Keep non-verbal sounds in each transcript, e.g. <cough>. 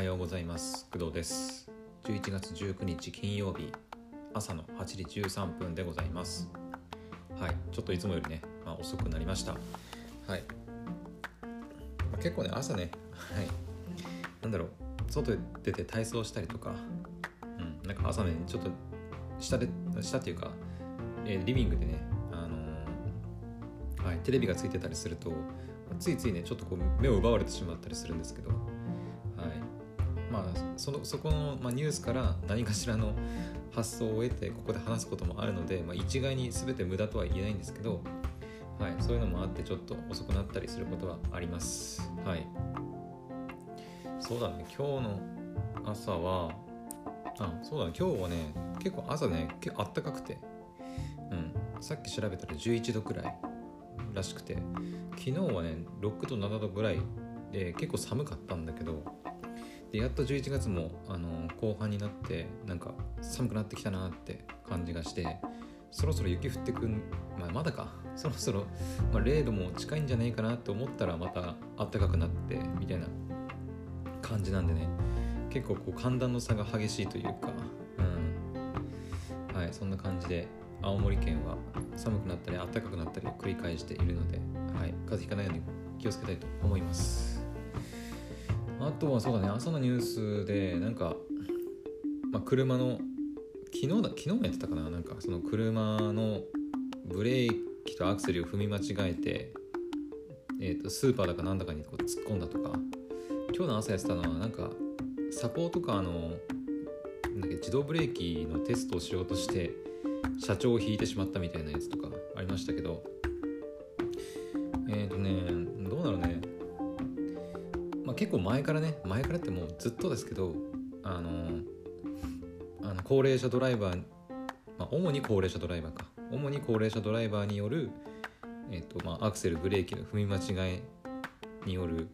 はようございます。工藤です。11月19日金曜日。朝の8時13分でございます。はい。ちょっといつもよりね、まあ、遅くなりました。はい、まあ、結構ね朝ねはい。なんだろう。外出て体操したりとか。うん。なんか朝ねちょっと下で下っていうか、えーリビングでねあのーはい、テレビがついてたりするとついついねちょっとこう目を奪われてしまったりするんですけど、そのそこの、まあ、ニュースから何かしらの発想を得てここで話すこともあるので、まあ、一概に全て無駄とは言えないんですけど、はい、そういうのもあってちょっと遅くなったりすることはあります。はい、そうだね。今日の朝はあそうだね。今日はね結構朝ね結構あったかくて、うん、さっき調べたら11度くらいらしくて昨日はね6度7度ぐらいで結構寒かったんだけどでやっと11月もあの後半になってなんか寒くなってきたなって感じがしてそろそろ雪降ってくん、まあ、まだか。<laughs> そろそろ、まあ、0度も近いんじゃないかなと思ったらまた暖かくなってみたいな感じなんでね。結構こう寒暖の差が激しいというか、うん、はいそんな感じで青森県は寒くなったり暖かくなったりを繰り返しているので、はい、風邪ひかないように気をつけたいと思います。あとはそうだね。朝のニュースでなんか、まあ、車の昨日だ昨日もやってたかな。なんかその車のブレーキとアクセルを踏み間違えて、えー、とスーパーだかなんだかにこう突っ込んだとか今日の朝やってたのはなんかサポートカーのなんだっけ自動ブレーキのテストをしようとして社長を引いてしまったみたいなやつとかありましたけど。えっ、ー、とね結構前からね前からってもうずっとですけどあのあの高齢者ドライバー、まあ、主に高齢者ドライバーか。主に高齢者ドライバーによる、えーとまあ、アクセルブレーキの踏み間違いによる、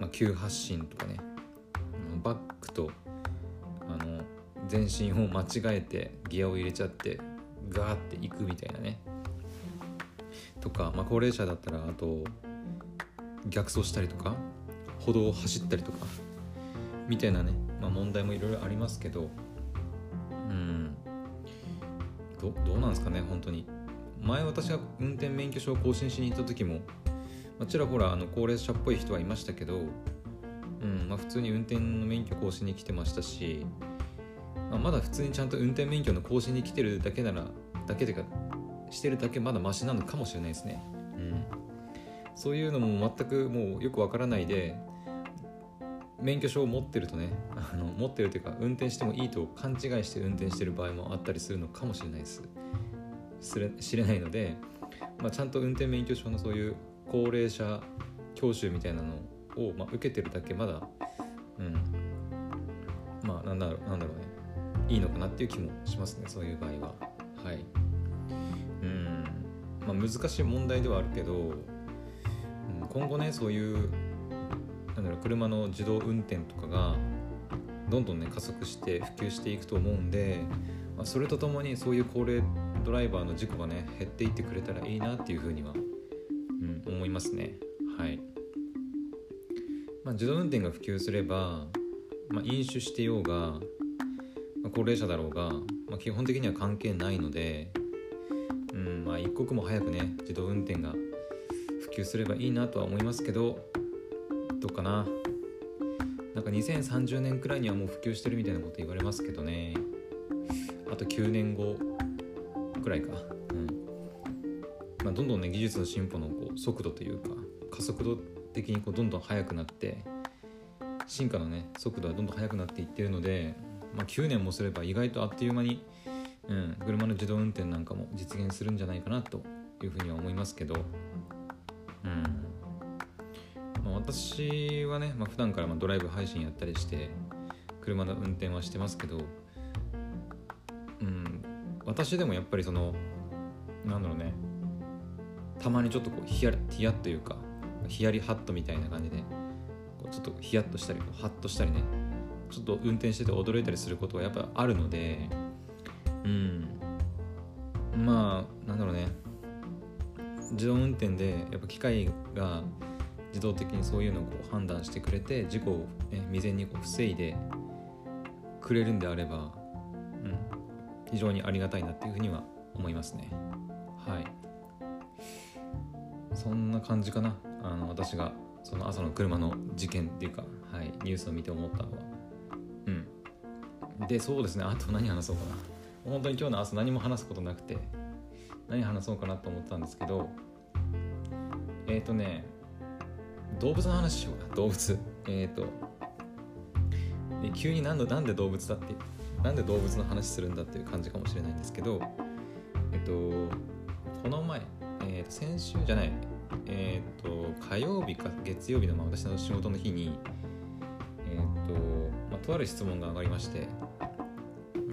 まあ、急発進とかねバックとあの全身を間違えてギアを入れちゃってガーっていくみたいなね。とか、まあ、高齢者だったらあと逆走したりとか。歩道を走ったりとかみたいなね、まあ、問題もいろいろありますけどうん。どどうなんですかね本当に。前私が運転免許証を更新しに行った時も、ちらほらあの高齢者っぽい人はいましたけど、うんまあ、普通に運転の免許更新に来てましたしまあ、まだ普通にちゃんと運転免許の更新に来てるだけならだけでかしてるだけまだマシなのかもしれないですね、うん、そういうのも全くもうよくわからないで免許証を持ってるとねあの持ってるというか運転してもいいと勘違いして運転してる場合もあったりするのかもしれないです。すれ知れないので、まあ、ちゃんと運転免許証のそういう高齢者教習みたいなのを、まあ、受けてるだけまだうんまあなんだろうなんだろうねいいのかなっていう気もしますねそういう場合は。はい。うん。まあ難しい問題ではあるけど、今後ねそういうなんだろう車の自動運転とかがどんどんね加速して普及していくと思うんで、まあ、それとともにそういう高齢ドライバーの事故がね減っていってくれたらいいなっていうふうには、うん、思いますね。はい、まあ、自動運転が普及すれば、まあ、飲酒してようがまあ高齢者だろうが、まあ、基本的には関係ないので、うんまあ、一刻も早くね自動運転が普及すればいいなとは思いますけどどうかな。なんか2030年くらいにはもう普及してるみたいなこと言われますけどね。あと9年後くらいか、うん。まあ、どんどんね技術の進歩のこう速度というか加速度的にこうどんどん速くなって進化のね速度はどんどん速くなっていってるのでまあ、9年もすれば意外とあっという間に、うん、車の自動運転なんかも実現するんじゃないかなというふうには思いますけど、うん。ま、私はね、まあ、普段からまドライブ配信やったりして車の運転はしてますけど、うん、私でもやっぱりそのなんだろうね。たまにちょっとこうヒヤヒヤッというかヒヤリハットみたいな感じでこうちょっとヒヤッとしたりこうハッとしたりねちょっと運転してて驚いたりすることはやっぱあるのでうん。まあなんだろうね。自動運転でやっぱ機械が自動的にそういうのをこう判断してくれて事故を、ね、未然にこう防いでくれるんであれば、うん、非常にありがたいなっていうふうには思いますね。はい。そんな感じかなあの私がその朝の車の事件っていうか、はい、ニュースを見て思ったのは。うん。でそうですね。あと何話そうかな。本当に今日の朝何も話すことなくて。何話そうかなと思ったんですけどえっ、ー、とね動物の話しようか動物。えっ、ー、とで急に何でなんで動物だってなんで動物の話するんだっていう感じかもしれないんですけどえっ、とこの前、えー、と先週じゃないえっ、と火曜日か月曜日の、まあ、私の仕事の日にえっ、と、まあ、とある質問が上がりまして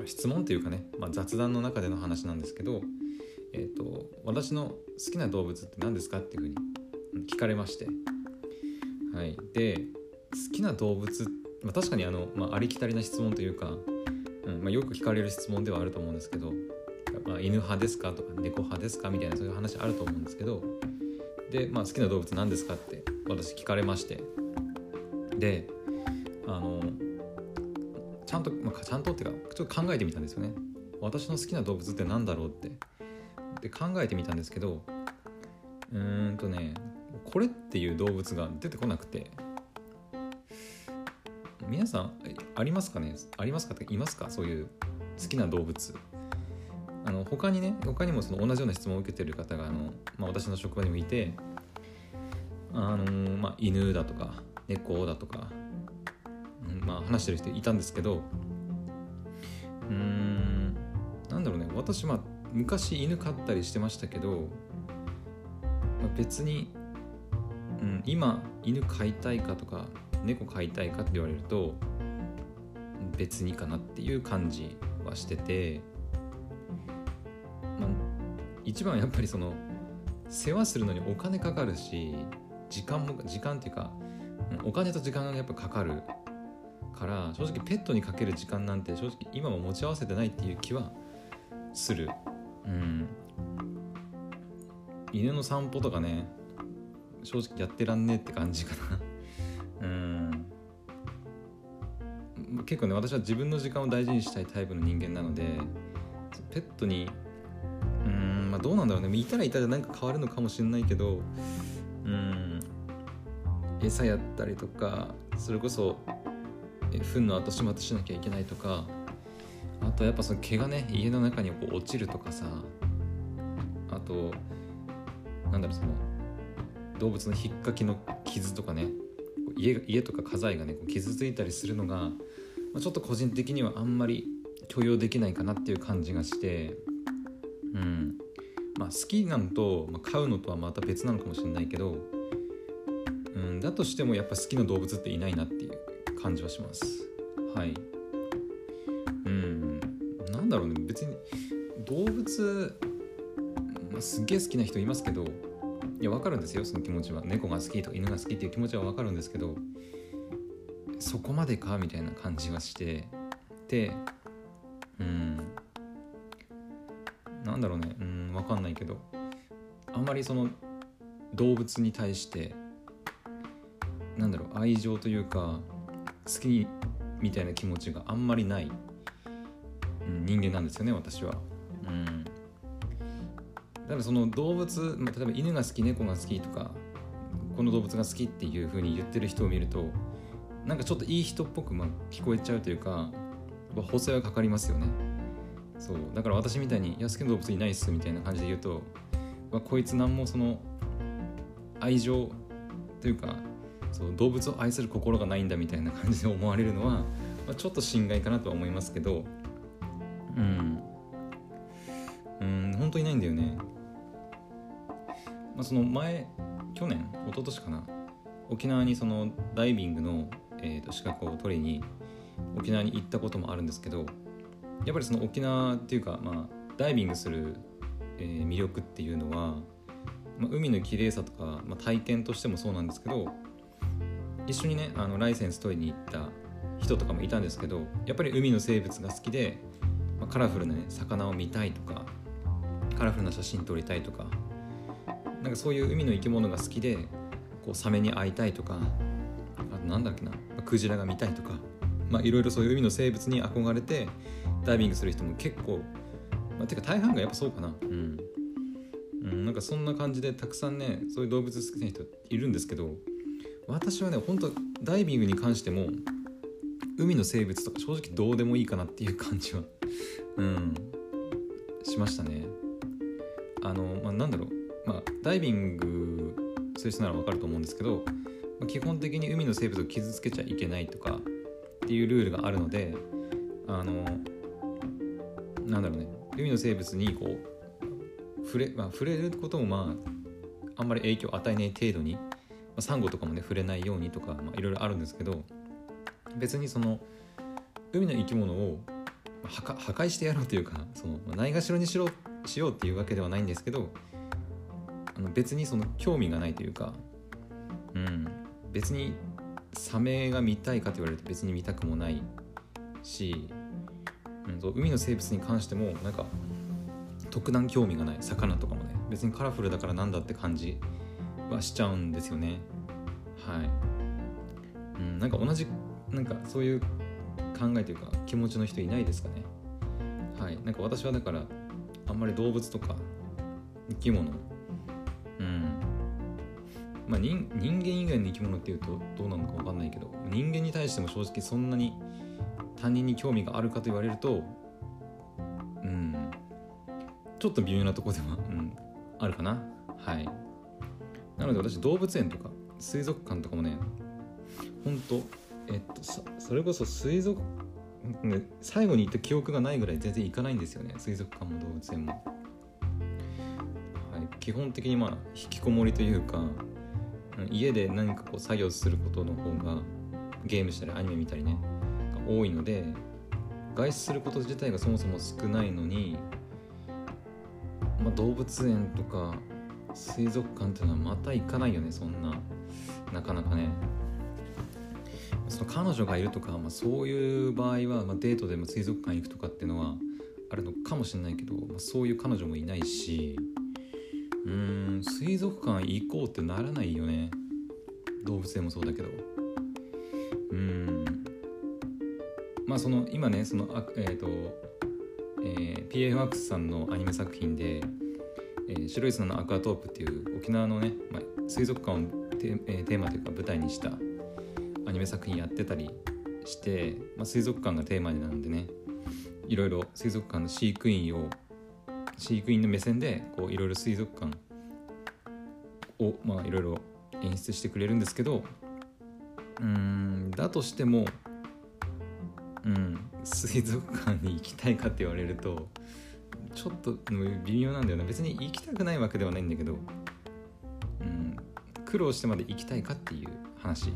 質問というかね、まあ、雑談の中での話なんですけど、えーと、私の好きな動物って何ですかっていうふうに聞かれまして、はい、で好きな動物、まあ、確かにあの、まあ、ありきたりな質問というか、うんまあ、よく聞かれる質問ではあると思うんですけど、まあ、犬派ですかとか猫派ですかみたいなそういう話あると思うんですけどで、まあ、好きな動物何ですかって私聞かれまして。であのちゃんと、まあ、ちゃんとっていうかちょっと考えてみたんですよね。私の好きな動物って何だろうって。で考えてみたんですけどうーんとねこれっていう動物が出てこなくて皆さんありますかね？ありますか？っていますか？そういう好きな動物。あの他にね他にもその同じような質問を受けてる方があの、まあ、私の職場にもいてあの、まあ、犬だとか猫だとかまあ、話してる人いたんですけどうーんなんだろうね。私まあ昔犬飼ったりしてましたけど、まあ、別に、うん、今犬飼いたいかとか猫飼いたいかって言われると別にかなっていう感じはしてて、まあ、一番やっぱりその世話するのにお金かかるし時間も時間っていうかお金と時間がやっぱかかるから正直ペットにかける時間なんて正直今も持ち合わせてないっていう気はする。うん。犬の散歩とかね正直やってらんねえって感じかな。<laughs> うん。結構ね私は自分の時間を大事にしたいタイプの人間なのでペットにうんまあどうなんだろうね。いたらいたらなんか変わるのかもしれないけどうん。餌やったりとかそれこそ糞の後始末しなきゃいけないとかあとやっぱその毛がね家の中にこう落ちるとかさあとなんだろうその動物の引っかきの傷とかね家家とか家財がね傷ついたりするのが、まあ、ちょっと個人的にはあんまり許容できないかなっていう感じがしてうん。まあ好きなのと、まあ、飼うのとはまた別なのかもしれないけど、うん、だとしてもやっぱ好きな動物っていないなっていう感じはします。はい。だろうね。別に動物、まあ、すっげえ好きな人いますけどいや分かるんですよ。その気持ちは。猫が好きとか犬が好きっていう気持ちは分かるんですけどそこまでかみたいな感じはしてでうんなんだろうね。うん分かんないけどあんまりその動物に対してなんだろう愛情というか好きみたいな気持ちがあんまりない、人間なんですよね私は。うん。だからその動物、ま、例えば犬が好き猫が好きとかこの動物が好きっていう風に言ってる人を見るとなんかちょっといい人っぽくま聞こえちゃうというか補正はかかりますよね。そう。だから私みたいに「いや好きな動物いないっす」みたいな感じで言うと、まあ、こいつ何もその愛情というかそう動物を愛する心がないんだみたいな感じで思われるのは、まあ、ちょっと心外かなとは思いますけどうん。うん本当にないんだよね、まあ、その前去年一昨年かな。沖縄にそのダイビングの、えー、と資格を取りに沖縄に行ったこともあるんですけどやっぱりその沖縄っていうか、まあ、ダイビングする、えー、魅力っていうのは、まあ、海の綺麗さとか、まあ、体験としてもそうなんですけど一緒にねあのライセンス取りに行った人とかもいたんですけどやっぱり海の生物が好きで、まあ、カラフルな、ね、魚を見たいとかカラフルな写真撮りたいとかなんかそういう海の生き物が好きでこうサメに会いたいとかあとなんだっけなクジラが見たいとかまあいろいろそういう海の生物に憧れてダイビングする人も結構、まあ、てか大半がやっぱそうかな。うん。うん、なんかそんな感じでたくさんねそういう動物好きな人いるんですけど私はね本当ダイビングに関しても海の生物とか正直どうでもいいかなっていう感じはうん。しましたね。あのまあなんだろう。まあダイビングする人ならわかると思うんですけど、まあ、基本的に海の生物を傷つけちゃいけないとかっていうルールがあるのであのなんだろうね。海の生物にこう触れ,、まあ、触れることもまああんまり影響を与えない程度に、まあ、サンゴとかもね触れないようにとかいろいろあるんですけど別にその海の生き物を破壊してやろうというかそのないがしろにしろしようっていうわけではないんですけどあの別にその興味がないというか、うん、別にサメが見たいかと言われると別に見たくもないし、うん、海の生物に関してもなんか特段興味がない。魚とかもね。別にカラフルだからなんだって感じはしちゃうんですよね。はい、うん、なんか同じなんかそういう考えというか気持ちの人いないですかね。はい。なんか私はだからあんまり動物とか生き物。うん。まあ人人間以外の生き物っていうとどうなのか分かんないけど人間に対しても正直そんなに他人に興味があるかと言われるとうん。ちょっと微妙なとこでは、うん、あるかな。はい。なので私動物園とか水族館とかもねほんとえっとそれこそ水族、最後に行った記憶がないぐらい全然行かないんですよね。水族館も動物園も、はい、基本的にまあ引きこもりというか家で何かこう作業することの方がゲームしたりアニメ見たりね多いので外出すること自体がそもそも少ないのに、まあ、動物園とか水族館っていうのはまた行かないよねそんななかなかね。その彼女がいるとか、まあ、そういう場合は、まあ、デートでも水族館行くとかっていうのはあるのかもしれないけど、まあ、そういう彼女もいないしうん水族館行こうってならないよね。動物園もそうだけど。うん。まあその今ねそのえっ、ー、と、えー、PFX さんのアニメ作品で「えー、白い砂のアクアトープ」っていう沖縄のね、まあ、水族館をテ,、えー、テーマというか舞台にしたニメ作品やってたりして、まあ、水族館がテーマになんでねいろいろ水族館の飼育員を飼育員の目線でこういろいろ水族館をまあいろいろ演出してくれるんですけどうんだとしてもうん水族館に行きたいかって言われるとちょっと微妙なんだよな。別に行きたくないわけではないんだけどうん苦労してまで行きたいかっていう話。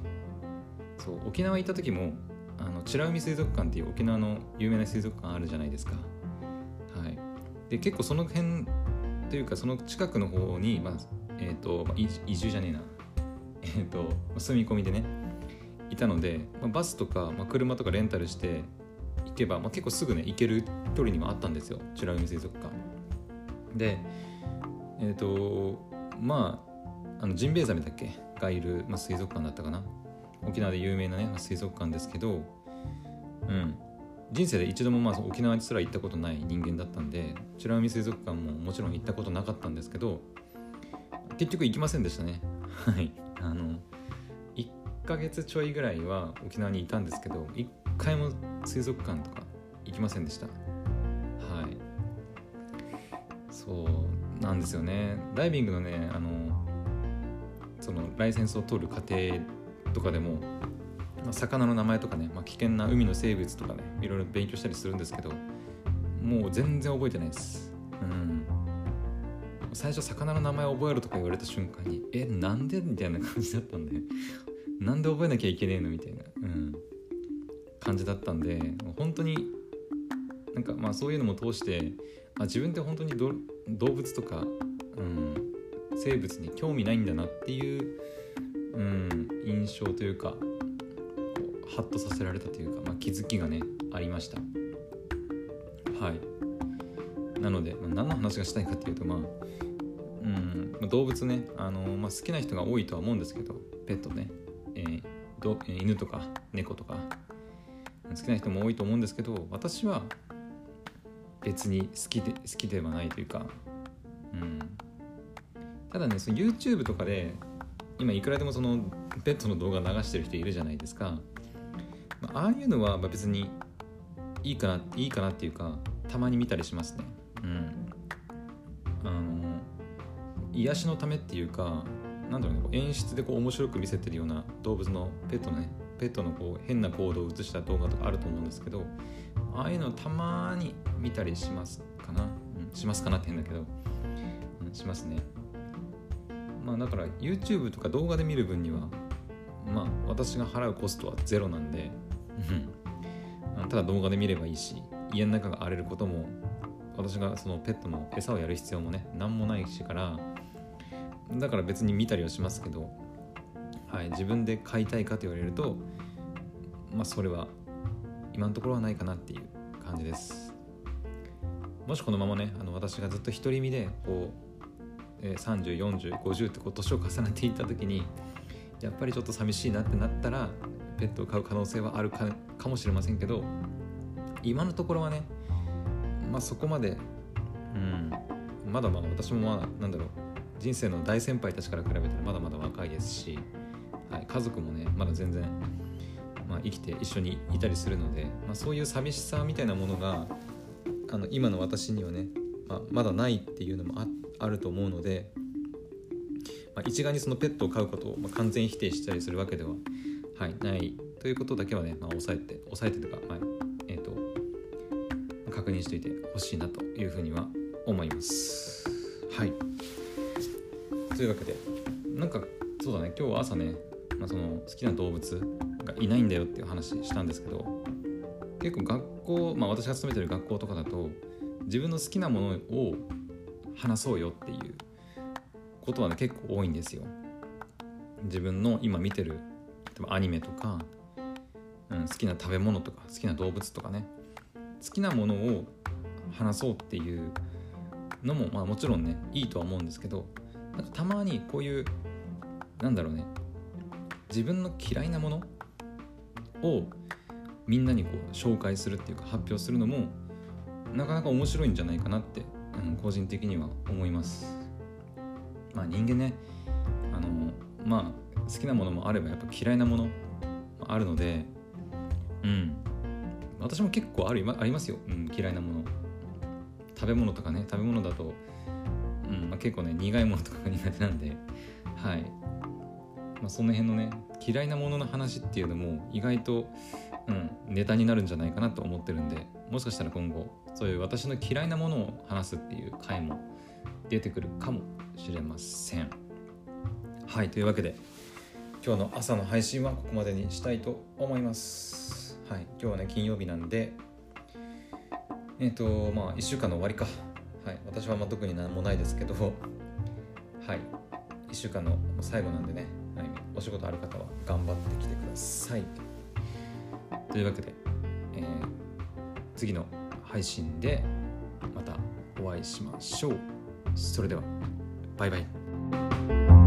そう沖縄行った時もあの美ら海水族館っていう沖縄の有名な水族館あるじゃないですか。はい。で結構その辺というかその近くの方に、まあえーとまあ、移住じゃねえな。えっ、ー、と住み込みでねいたので、まあ、バスとか、まあ、車とかレンタルして行けば、まあ、結構すぐね行ける距離にもあったんですよ。美ら海水族館。でえっ、ー、とまああのジンベエザメだっけ？がいる、まあ、水族館だったかな。沖縄で有名なね水族館ですけど、うん、人生で一度もまあ沖縄にすら行ったことない人間だったんで美ら海水族館ももちろん行ったことなかったんですけど結局行きませんでしたね。<laughs> はい。あの1ヶ月ちょいぐらいは沖縄にいたんですけど1回も水族館とか行きませんでした。はい。そうなんですよね。ダイビングのねあのそのライセンスを取る過程とかでも、まあ、魚の名前とかね、まあ、危険な海の生物とかねいろいろ勉強したりするんですけどもう全然覚えてないです。うん。最初魚の名前を覚えるとか言われた瞬間にえなんで？みたいな感じだったんで <laughs> なんで覚えなきゃいけねえの？みたいな、うん、感じだったんで本当になんかまあそういうのも通してあ自分って本当に動物とか、うん、生物に興味ないんだなっていううん、印象というかうハッとさせられたというか、まあ、気づきがねありました。はい。なので、まあ、何の話がしたいかっていうとまあううん、動物ね、あのまあ、好きな人が多いとは思うんですけどペットね、えー、ど犬とか猫とか好きな人も多いと思うんですけど私は別に好きで好きではないというか、うん、ただねその YouTube とかで今いくらでもそのペットの動画流してる人いるじゃないですか、ああいうのは別にいいかないいかなっていうかたまに見たりしますね。うん。あの癒しのためっていうかなんだろうね演出でこう面白く見せてるような動物のペットのねペットのこう変な行動を映した動画とかあると思うんですけどああいうのたまに見たりしますかな、うん、しますかなって変だけど、うん、しますね。まあだから YouTube とか動画で見る分にはまあ私が払うコストはゼロなんでただ動画で見ればいいし家の中が荒れることも私がそのペットの餌をやる必要もね何もないしからだから別に見たりはしますけど、はい、自分で飼いたいかと言われるとまあそれは今のところはないかなっていう感じです。もしこのままねあの私がずっと独り身でこう、304050ってこう年を重ねていった時にやっぱりちょっと寂しいなってなったらペットを飼う可能性はあるかかもしれませんけど今のところはねまあそこまでうんまだまだ私もまあなんだろう人生の大先輩たちから比べたらまだまだ若いですし、はい、家族もねまだ全然、まあ、生きて一緒にいたりするので、まあ、そういう寂しさみたいなものがあの今の私にはね、まあ、まだないっていうのもあっあると思うので、まあ、一概にそのペットを飼うことを、ま、完全否定したりするわけでは、はい、ないということだけはね、まあ、抑えて抑えてとか、まあえーと、確認しておいてほしいなというふうには思います。はいというわけでなんかそうだね今日は朝ね、まあ、その好きな動物がいないんだよっていう話したんですけど結構学校、まあ、私が勤めてる学校とかだと自分の好きなものを話そうよっていうことはね結構多いんですよ。自分の今見てる例えばアニメとか、うん、好きな食べ物とか好きな動物とかね好きなものを話そうっていうのもまあもちろんねいいとは思うんですけどなんかたまにこういうなんだろうね自分の嫌いなものをみんなにこう紹介するっていうか発表するのもなかなか面白いんじゃないかなって、個人的には思います。まあ人間ねあのまあ好きなものもあればやっぱ嫌いなものもあるのでうん。私も結構あるありますよ、うん、嫌いなもの。食べ物とかね食べ物だとうんまあ、結構ね苦いものとかが苦手なんで。はい、まあ、その辺のね嫌いなものの話っていうのも意外と、うん、ネタになるんじゃないかなと思ってるんでもしかしたら今後そういう私の嫌いなものを話すっていう回も出てくるかもしれません。はいというわけで今日の朝の配信はここまでにしたいと思います。はい今日はね金曜日なんでえっ、ー、とまあ1週間の終わりか。はい、私はまあ特に何もないですけど、はい、1週間の最後なんでね、はい、お仕事ある方は頑張ってきてください。というわけで、えー、次の配信でまたお会いしましょう。それでは、バイバイ。